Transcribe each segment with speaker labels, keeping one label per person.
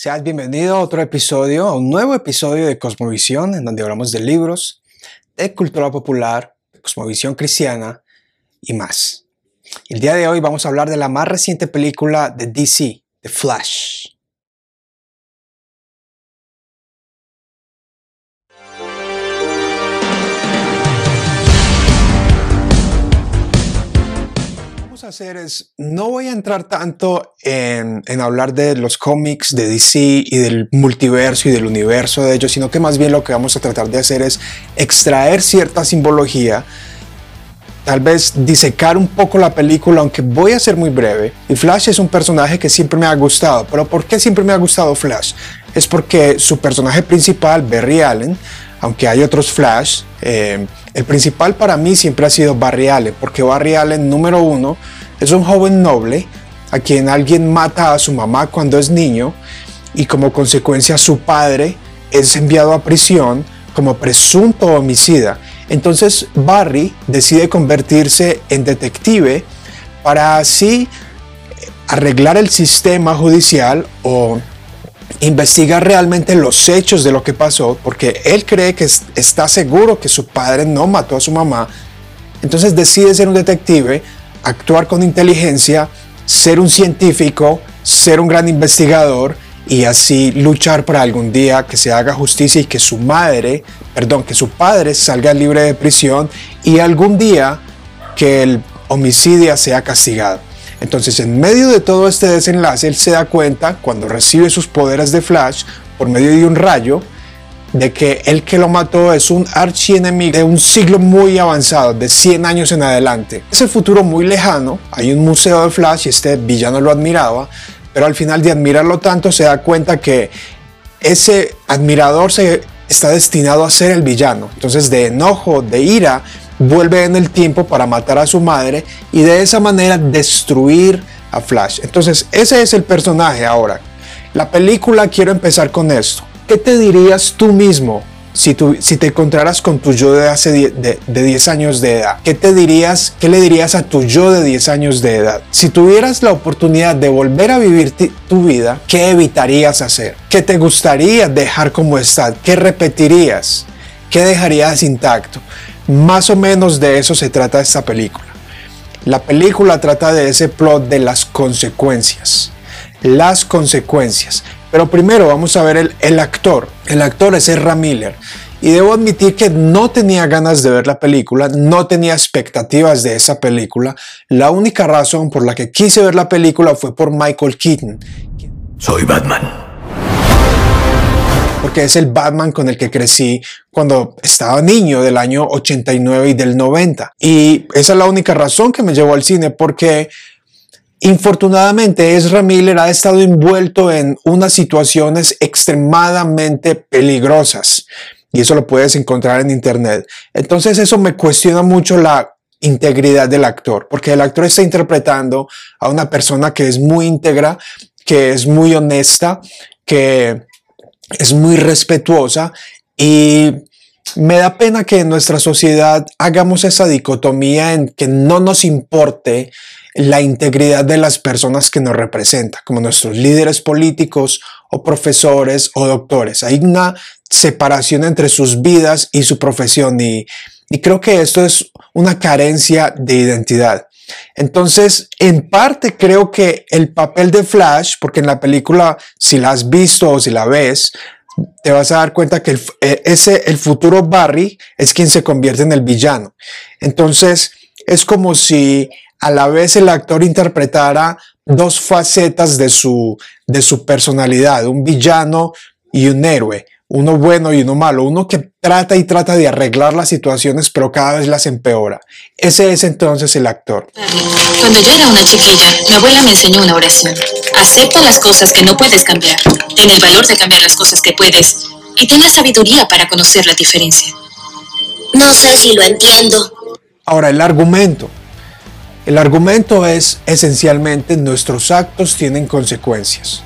Speaker 1: Seas bienvenido a otro episodio, a un nuevo episodio de Cosmovisión, en donde hablamos de libros, de cultura popular, de cosmovisión cristiana y más. El día de hoy vamos a hablar de la más reciente película de DC, The Flash. Hacer es, no voy a entrar tanto en, en, hablar de los cómics de DC y del multiverso y del universo de ellos, sino que más bien lo que vamos a tratar de hacer es extraer cierta simbología, tal vez disecar un poco la película, aunque voy a ser muy breve. Y Flash es un personaje que siempre me ha gustado, pero ¿por qué siempre me ha gustado Flash? Es porque su personaje principal, Barry Allen, aunque hay otros Flash, eh, el principal para mí siempre ha sido Barry Allen, porque Barry Allen, número uno, es un joven noble a quien alguien mata a su mamá cuando es niño y como consecuencia su padre es enviado a prisión como presunto homicida. Entonces Barry decide convertirse en detective para así arreglar el sistema judicial o investiga realmente los hechos de lo que pasó, porque él cree que está seguro que su padre no mató a su mamá. Entonces decide ser un detective, actuar con inteligencia, ser un científico, ser un gran investigador y así luchar para algún día que se haga justicia y que su madre, perdón, que su padre salga libre de prisión y algún día que el homicidio sea castigado. Entonces, en medio de todo este desenlace, él se da cuenta, cuando recibe sus poderes de Flash, por medio de un rayo, de que el que lo mató es un archienemigo de un siglo muy avanzado, de 100 años en adelante. Ese futuro muy lejano, hay un museo de Flash y este villano lo admiraba, pero al final de admirarlo tanto se da cuenta que ese admirador se está destinado a ser el villano. Entonces de enojo, de ira, vuelve en el tiempo para matar a su madre y de esa manera destruir a Flash. Entonces, ese es el personaje ahora. La película quiero empezar con esto. ¿Qué te dirías tú mismo si, tú, si te encontraras con tu yo de hace de, 10 años de edad? ¿Qué te dirías, qué le dirías a tu yo de 10 años de edad? Si tuvieras la oportunidad de volver a vivir tu vida, ¿qué evitarías hacer? ¿Qué te gustaría dejar como está? ¿Qué repetirías? ¿Qué dejarías intacto? Más o menos de eso se trata esta película. La película trata de ese plot de las consecuencias. Las consecuencias. Pero primero vamos a ver el, actor. El actor es Ezra Miller. Y debo admitir que no tenía ganas de ver la película, no tenía expectativas de esa película. La única razón por la que quise ver la película fue por Michael Keaton.
Speaker 2: Soy Batman
Speaker 1: porque es el Batman con el que crecí cuando estaba niño del año 89 y del 90. Y esa es la única razón que me llevó al cine, porque infortunadamente Ezra Miller ha estado envuelto en unas situaciones extremadamente peligrosas. Y eso lo puedes encontrar en internet. Entonces eso me cuestiona mucho la integridad del actor, porque el actor está interpretando a una persona que es muy íntegra, que es muy honesta, que es muy respetuosa y me da pena que en nuestra sociedad hagamos esa dicotomía en que no nos importe la integridad de las personas que nos representan, como nuestros líderes políticos o profesores o doctores. Hay una separación entre sus vidas y su profesión y, y creo que esto es una carencia de identidad. Entonces, en parte creo que el papel de Flash, porque en la película, si la has visto o si la ves, te vas a dar cuenta que eh, ese, el futuro Barry es quien se convierte en el villano. Entonces, es como si a la vez el actor interpretara dos facetas de su, de su personalidad, un villano y un héroe uno bueno y uno malo, uno que trata y trata de arreglar las situaciones, pero cada vez las empeora. Ese es entonces el actor.
Speaker 3: Cuando yo era una chiquilla, mi abuela me enseñó una oración. Acepta las cosas que no puedes cambiar, ten el valor de cambiar las cosas que puedes y ten la sabiduría para conocer la diferencia.
Speaker 4: No sé si lo entiendo.
Speaker 1: Ahora, el argumento. El argumento es esencialmente nuestros actos tienen consecuencias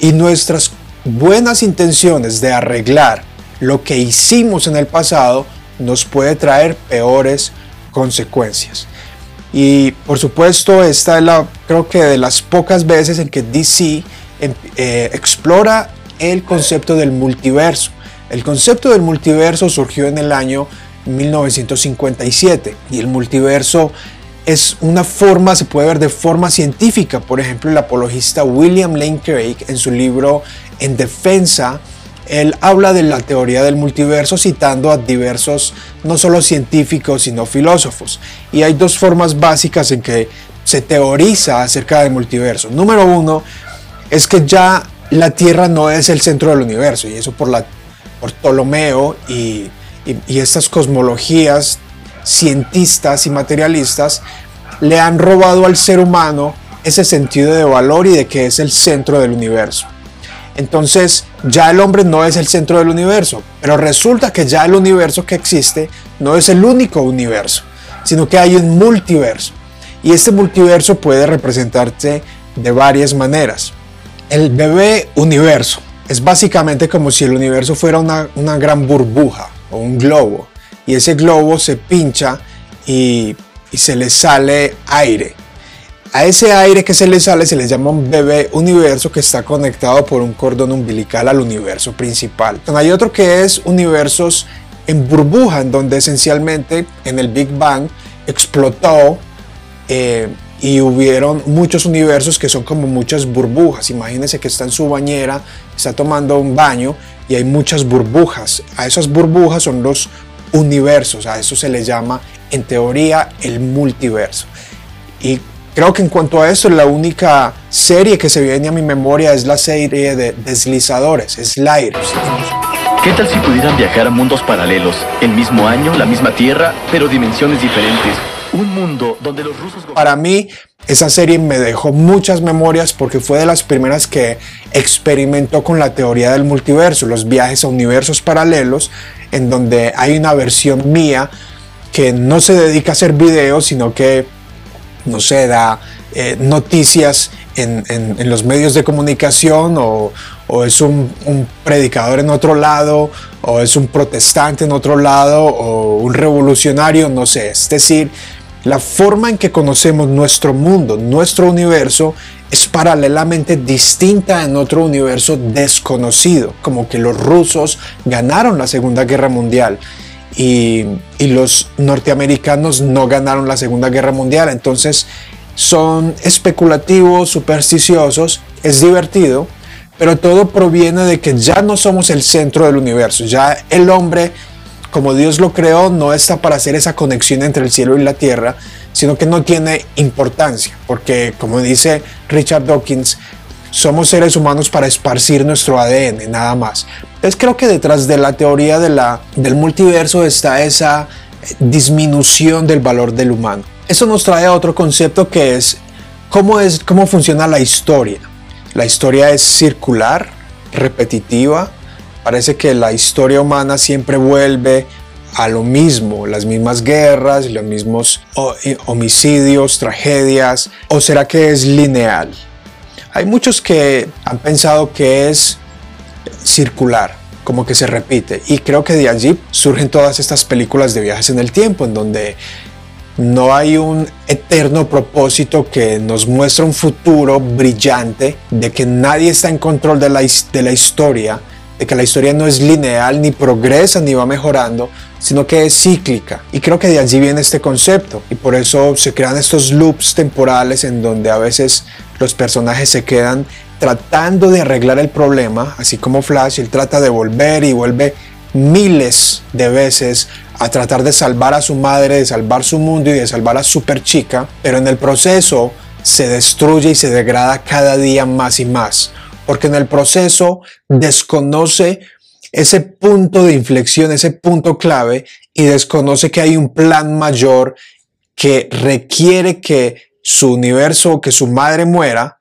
Speaker 1: y nuestras buenas intenciones de arreglar lo que hicimos en el pasado nos puede traer peores consecuencias. Y por supuesto, esta es la, creo que de las pocas veces en que DC eh, explora el concepto del multiverso. El concepto del multiverso surgió en el año 1957 y el multiverso es una forma, se puede ver de forma científica. Por ejemplo, el apologista William Lane Craig en su libro En Defensa, él habla de la teoría del multiverso citando a diversos, no solo científicos, sino filósofos. Y hay dos formas básicas en que se teoriza acerca del multiverso. Número uno es que ya la Tierra no es el centro del universo, y eso por, la, por Ptolomeo y, y estas cosmologías cientistas y materialistas le han robado al ser humano ese sentido de valor y de que es el centro del universo. Entonces ya el hombre no es el centro del universo, pero resulta que ya el universo que existe no es el único universo, sino que hay un multiverso. Y este multiverso puede representarse de varias maneras. El bebé universo es básicamente como si el universo fuera una, una gran burbuja o un globo y ese globo se pincha y, se le sale aire. A ese aire que se le sale se le llama un bebé universo que está conectado por un cordón umbilical al universo principal. Hay otro que es universos en burbuja, en donde esencialmente en el Big Bang explotó eh, y hubieron muchos universos que son como muchas burbujas. Imagínense que está en su bañera, está tomando un baño y hay muchas burbujas. A esas burbujas son los universos, a eso se le llama en teoría el multiverso. Y creo que en cuanto a eso, la única serie que se viene a mi memoria es la serie de Deslizadores, Sliders.
Speaker 2: ¿Qué tal si pudieran viajar a mundos paralelos? El mismo año, la misma Tierra, pero dimensiones diferentes. Un mundo donde los rusos...
Speaker 1: Para mí, esa serie me dejó muchas memorias porque fue de las primeras que experimentó con la teoría del multiverso, los viajes a universos paralelos, en donde hay una versión mía que no se dedica a hacer videos, sino que, no sé, da eh, noticias en, los medios de comunicación o, es un, un, predicador en otro lado o es un protestante en otro lado o un revolucionario, no sé. Es decir, la forma en que conocemos nuestro mundo, nuestro universo, es paralelamente distinta en otro universo desconocido, como que los rusos ganaron la Segunda Guerra Mundial y, los norteamericanos no ganaron la Segunda Guerra Mundial. Entonces son especulativos, supersticiosos, es divertido, pero todo proviene de que ya no somos el centro del universo, ya el hombre como Dios lo creó, no está para hacer esa conexión entre el cielo y la tierra, sino que no tiene importancia, porque como dice Richard Dawkins, somos seres humanos para esparcir nuestro ADN, nada más. Entonces creo que detrás de la teoría del multiverso está esa disminución del valor del humano. Eso nos trae a otro concepto que es cómo, es, cómo funciona la historia. La historia es circular, repetitiva, Parece que la historia humana siempre vuelve a lo mismo, las mismas guerras, los mismos homicidios, tragedias, o será que es lineal? Hay muchos que han pensado que es circular, como que se repite, y creo que de allí surgen todas estas películas de viajes en el tiempo, en donde no hay un eterno propósito que nos muestra un futuro brillante, de que nadie está en control de la, de la historia, de que la historia no es lineal, ni progresa, ni va mejorando, sino que es cíclica. Y creo que de allí viene este concepto. Y por eso se crean estos loops temporales en donde a veces los personajes se quedan tratando de arreglar el problema, así como Flash, él trata de volver y vuelve miles de veces a tratar de salvar a su madre, de salvar su mundo y de salvar a super chica, pero en el proceso se destruye y se degrada cada día más y más porque en el proceso desconoce ese punto de inflexión, ese punto clave y desconoce que hay un plan mayor que requiere que su universo, que su madre muera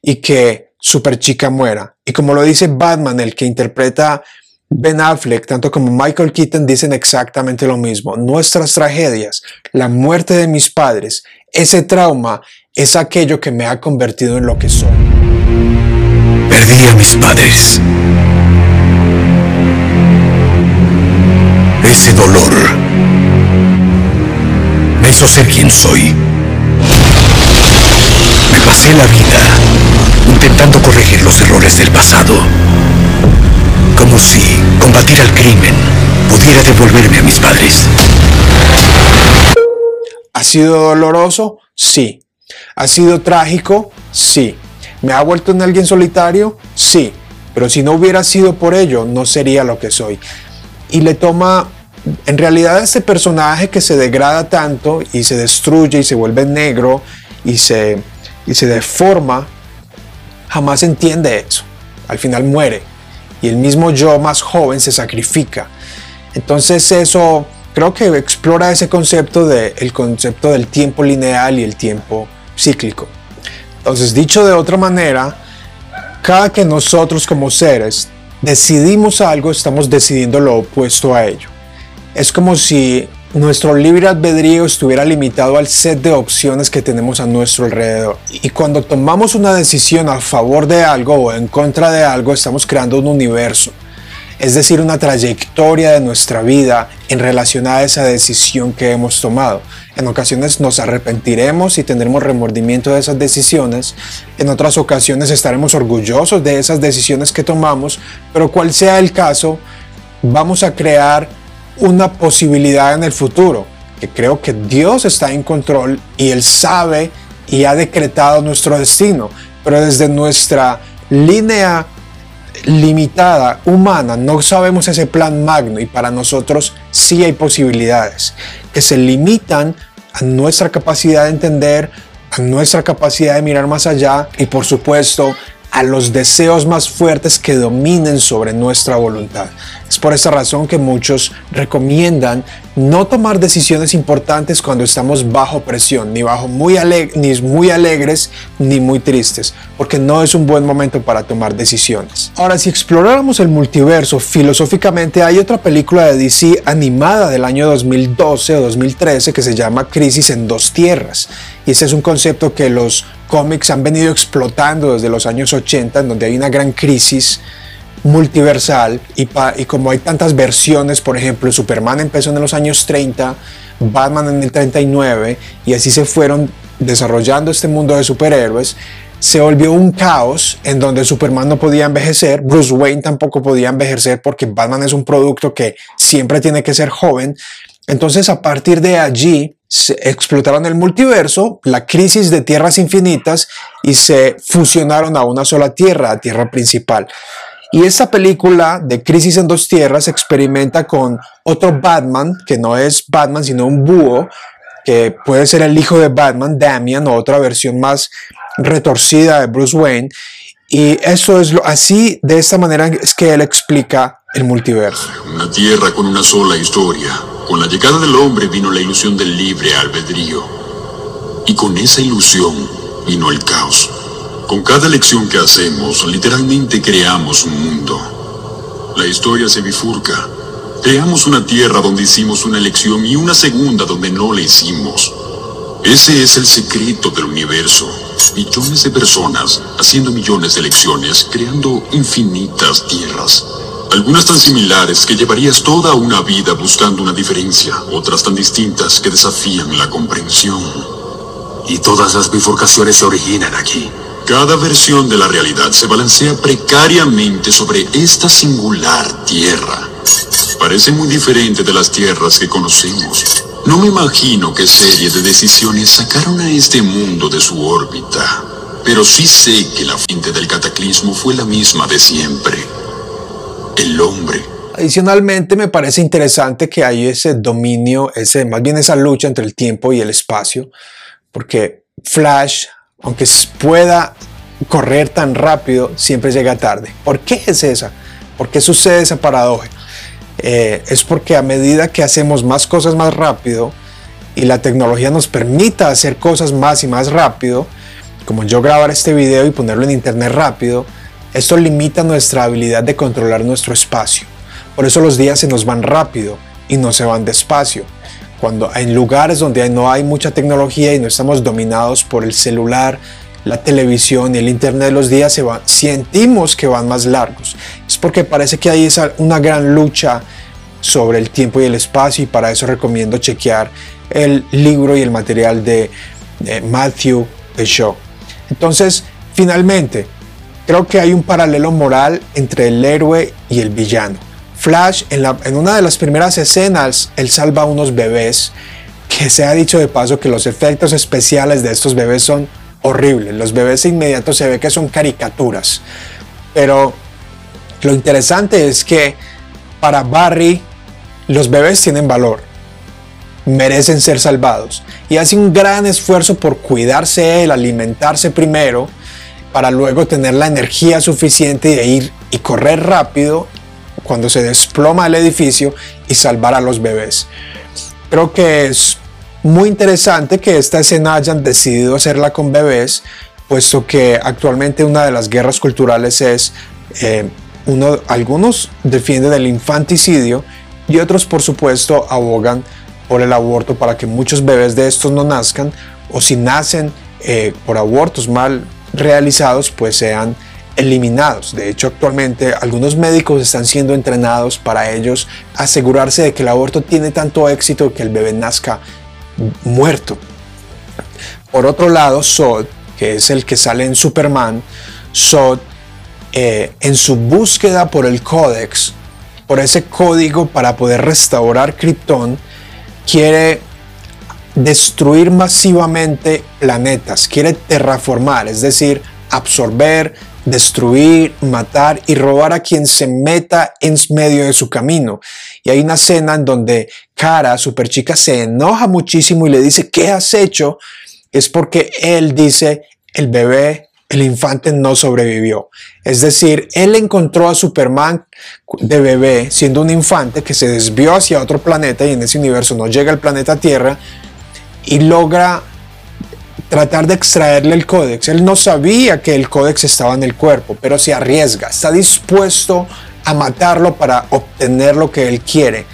Speaker 1: y que Superchica muera. Y como lo dice Batman, el que interpreta Ben Affleck, tanto como Michael Keaton, dicen exactamente lo mismo. Nuestras tragedias, la muerte de mis padres, ese trauma es aquello que me ha convertido en lo que soy.
Speaker 2: Perdí a mis padres. Ese dolor me hizo ser quien soy. Me pasé la vida intentando corregir los
Speaker 5: desde el pasado. Como si combatir al crimen pudiera devolverme a mis padres.
Speaker 1: ¿Ha sido doloroso? Sí. ¿Ha sido trágico? Sí. ¿Me ha vuelto en alguien solitario? Sí. Pero si no hubiera sido por ello, no sería lo que soy. Y le toma, en realidad, este personaje que se degrada tanto y se destruye y se vuelve negro y se, y se deforma, jamás entiende eso. Al final muere. Y el mismo yo más joven se sacrifica. Entonces eso creo que explora ese concepto de concepto del tiempo lineal y el tiempo cíclico. Entonces, dicho de otra manera, cada que nosotros como seres decidimos algo, estamos decidiendo lo opuesto a ello. Es como si nuestro libre albedrío estuviera limitado al set de opciones que tenemos a nuestro alrededor. Y cuando tomamos una decisión a favor de algo o en contra de algo, estamos creando un universo es decir, una trayectoria de nuestra vida en relación a esa decisión que hemos tomado. En ocasiones nos arrepentiremos y tendremos remordimiento de esas decisiones, en otras ocasiones estaremos orgullosos de esas decisiones que tomamos, pero cual sea el caso, vamos a crear una posibilidad en el futuro, que creo que Dios está en control y Él sabe y ha decretado nuestro destino, pero desde nuestra línea limitada, humana, no sabemos ese plan magno y para nosotros sí hay posibilidades que se limitan a nuestra capacidad de entender, a nuestra capacidad de mirar más allá y por supuesto a los deseos más fuertes que dominen sobre nuestra voluntad. Es por esa razón que muchos recomiendan no tomar decisiones importantes cuando estamos bajo presión, ni, bajo muy, ni muy alegres ni muy tristes, porque no es un buen momento para tomar decisiones. Ahora, si exploráramos el multiverso filosóficamente, hay otra película de DC animada del año 2012 o 2013 que se llama Crisis en dos tierras. Y ese es un concepto que los cómics han venido explotando desde los años 80, en donde hay una gran crisis multiversal y, como hay tantas versiones, por ejemplo, Superman empezó en los años 30, Batman en el 39 y así se fueron desarrollando este mundo de superhéroes, se volvió un caos en donde Superman no podía envejecer, Bruce Wayne tampoco podía envejecer porque Batman es un producto que siempre tiene que ser joven. Entonces a partir de allí se explotaron el multiverso, la crisis de tierras infinitas y se fusionaron a una sola tierra, a tierra principal. Y esta película de Crisis en dos tierras experimenta con otro Batman, que no es Batman, sino un búho, que puede ser el hijo de Batman, Damian, o otra versión más retorcida de Bruce Wayne. Y eso es lo, así, de esta manera es que él explica el multiverso.
Speaker 6: Una tierra con una sola historia. Con la llegada del hombre vino la ilusión del libre albedrío. Y con esa ilusión vino el caos. Con cada elección que hacemos, literalmente creamos un mundo. La historia se bifurca. Creamos una tierra donde hicimos una elección y una segunda donde no la hicimos. Ese es el secreto del universo. Millones de personas haciendo millones de elecciones, creando infinitas tierras. Algunas tan similares que llevarías toda una vida buscando una diferencia, otras tan distintas que desafían la comprensión. Y todas las bifurcaciones se originan aquí. Cada versión de la realidad se balancea precariamente sobre esta singular tierra. Parece muy diferente de las tierras que conocemos. No me imagino qué serie de decisiones sacaron a este mundo de su órbita. Pero sí sé que la fuente del cataclismo fue la misma de siempre. El hombre.
Speaker 1: Adicionalmente me parece interesante que hay ese dominio, ese, más bien esa lucha entre el tiempo y el espacio, porque Flash aunque pueda correr tan rápido, siempre llega tarde. ¿Por qué es esa? ¿Por qué sucede esa paradoja? Eh, es porque a medida que hacemos más cosas más rápido y la tecnología nos permita hacer cosas más y más rápido, como yo grabar este video y ponerlo en internet rápido, esto limita nuestra habilidad de controlar nuestro espacio. Por eso los días se nos van rápido y no se van despacio cuando en lugares donde no hay mucha tecnología y no estamos dominados por el celular, la televisión y el internet los días se van, sentimos que van más largos. Es porque parece que hay esa, una gran lucha sobre el tiempo y el espacio y para eso recomiendo chequear el libro y el material de, Matthew Shaw. Entonces, finalmente, creo que hay un paralelo moral entre el héroe y el villano. Flash, en, una de las primeras escenas, él salva a unos bebés, que se ha dicho de paso que los efectos especiales de estos bebés son horribles. Los bebés de inmediato se ve que son caricaturas. Pero lo interesante es que para Barry los bebés tienen valor, merecen ser salvados y hace un gran esfuerzo por cuidarse él, alimentarse primero, para luego tener la energía suficiente de ir y correr rápido cuando se desploma el edificio y salvar a los bebés. Creo que es muy interesante que esta escena hayan decidido hacerla con bebés, puesto que actualmente una de las guerras culturales es, eh, uno, algunos defienden el infanticidio y otros por supuesto abogan por el aborto para que muchos bebés de estos no nazcan o si nacen eh, por abortos mal realizados pues sean eliminados. De hecho, actualmente algunos médicos están siendo entrenados para ellos asegurarse de que el aborto tiene tanto éxito que el bebé nazca muerto. Por otro lado, Sod, que es el que sale en Superman, Sod, eh, en su búsqueda por el códex, por ese código para poder restaurar Krypton, quiere destruir masivamente planetas, quiere terraformar, es decir, absorber, destruir, matar y robar a quien se meta en medio de su camino. Y hay una escena en donde Kara, super chica, se enoja muchísimo y le dice, ¿qué has hecho? Es porque él dice, el bebé, el infante no sobrevivió. Es decir, él encontró a Superman de bebé siendo un infante que se desvió hacia otro planeta y en ese universo no llega al planeta Tierra y logra tratar de extraerle el códex. Él no sabía que el códex estaba en el cuerpo, pero se arriesga, está dispuesto a matarlo para obtener lo que él quiere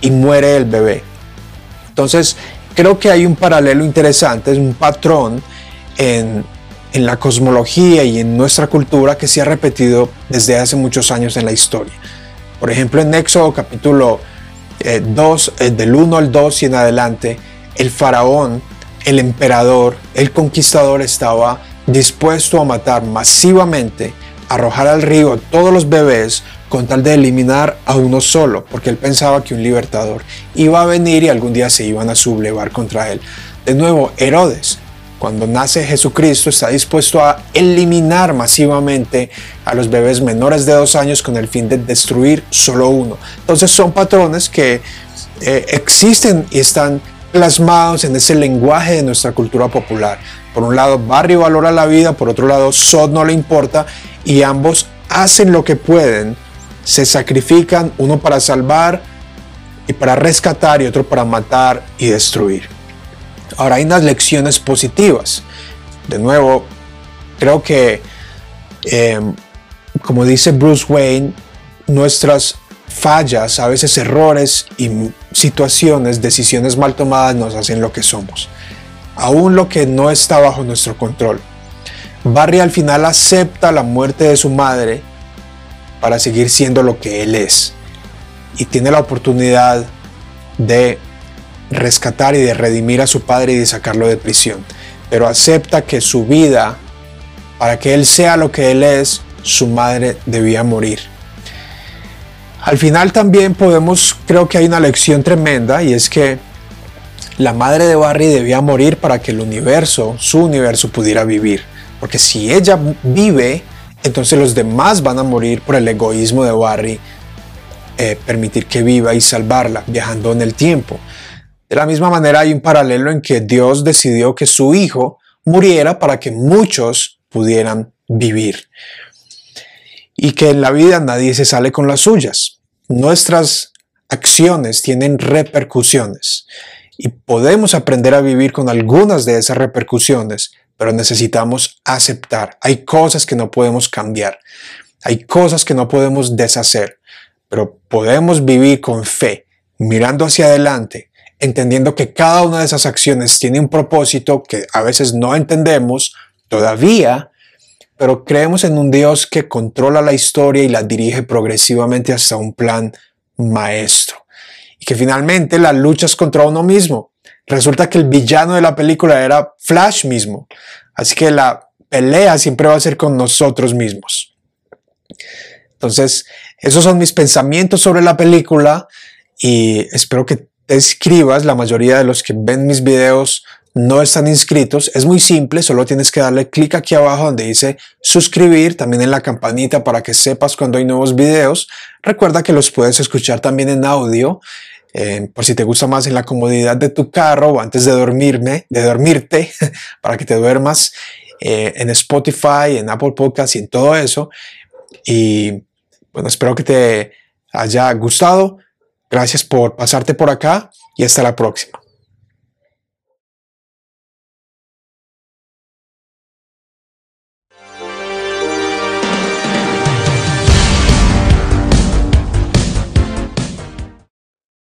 Speaker 1: y muere el bebé. Entonces, creo que hay un paralelo interesante, es un patrón en, en la cosmología y en nuestra cultura que se ha repetido desde hace muchos años en la historia. Por ejemplo, en Éxodo capítulo eh, 2, eh, del 1 al 2 y en adelante, el faraón, el emperador, el conquistador estaba dispuesto a matar masivamente, arrojar al río todos los bebés con tal de eliminar a uno solo, porque él pensaba que un libertador iba a venir y algún día se iban a sublevar contra él. De nuevo, Herodes, cuando nace Jesucristo, está dispuesto a eliminar masivamente a los bebés menores de dos años con el fin de destruir solo uno. Entonces son patrones que eh, existen y están plasmados en ese lenguaje de nuestra cultura popular. Por un lado, Barry valora la vida, por otro lado, Sod no le importa y ambos hacen lo que pueden, se sacrifican, uno para salvar y para rescatar y otro para matar y destruir. Ahora hay unas lecciones positivas. De nuevo, creo que, eh, como dice Bruce Wayne, nuestras fallas, a veces errores y situaciones, decisiones mal tomadas nos hacen lo que somos. Aún lo que no está bajo nuestro control. Barry al final acepta la muerte de su madre para seguir siendo lo que él es. Y tiene la oportunidad de rescatar y de redimir a su padre y de sacarlo de prisión. Pero acepta que su vida, para que él sea lo que él es, su madre debía morir. Al final también podemos, creo que hay una lección tremenda y es que la madre de Barry debía morir para que el universo, su universo, pudiera vivir. Porque si ella vive, entonces los demás van a morir por el egoísmo de Barry, eh, permitir que viva y salvarla, viajando en el tiempo. De la misma manera hay un paralelo en que Dios decidió que su hijo muriera para que muchos pudieran vivir. Y que en la vida nadie se sale con las suyas. Nuestras acciones tienen repercusiones y podemos aprender a vivir con algunas de esas repercusiones, pero necesitamos aceptar. Hay cosas que no podemos cambiar, hay cosas que no podemos deshacer, pero podemos vivir con fe, mirando hacia adelante, entendiendo que cada una de esas acciones tiene un propósito que a veces no entendemos todavía, pero creemos en un Dios que controla la historia y la dirige progresivamente hasta un plan maestro. Y que finalmente la lucha es contra uno mismo. Resulta que el villano de la película era Flash mismo. Así que la pelea siempre va a ser con nosotros mismos. Entonces, esos son mis pensamientos sobre la película y espero que te escribas. La mayoría de los que ven mis videos no están inscritos. Es muy simple, solo tienes que darle clic aquí abajo donde dice suscribir, también en la campanita para que sepas cuando hay nuevos videos. Recuerda que los puedes escuchar también en audio. Eh, por si te gusta más en la comodidad de tu carro o antes de dormirme, de dormirte, para que te duermas eh, en Spotify, en Apple Podcasts y en todo eso. Y bueno, espero que te haya gustado. Gracias por pasarte por acá y hasta la próxima.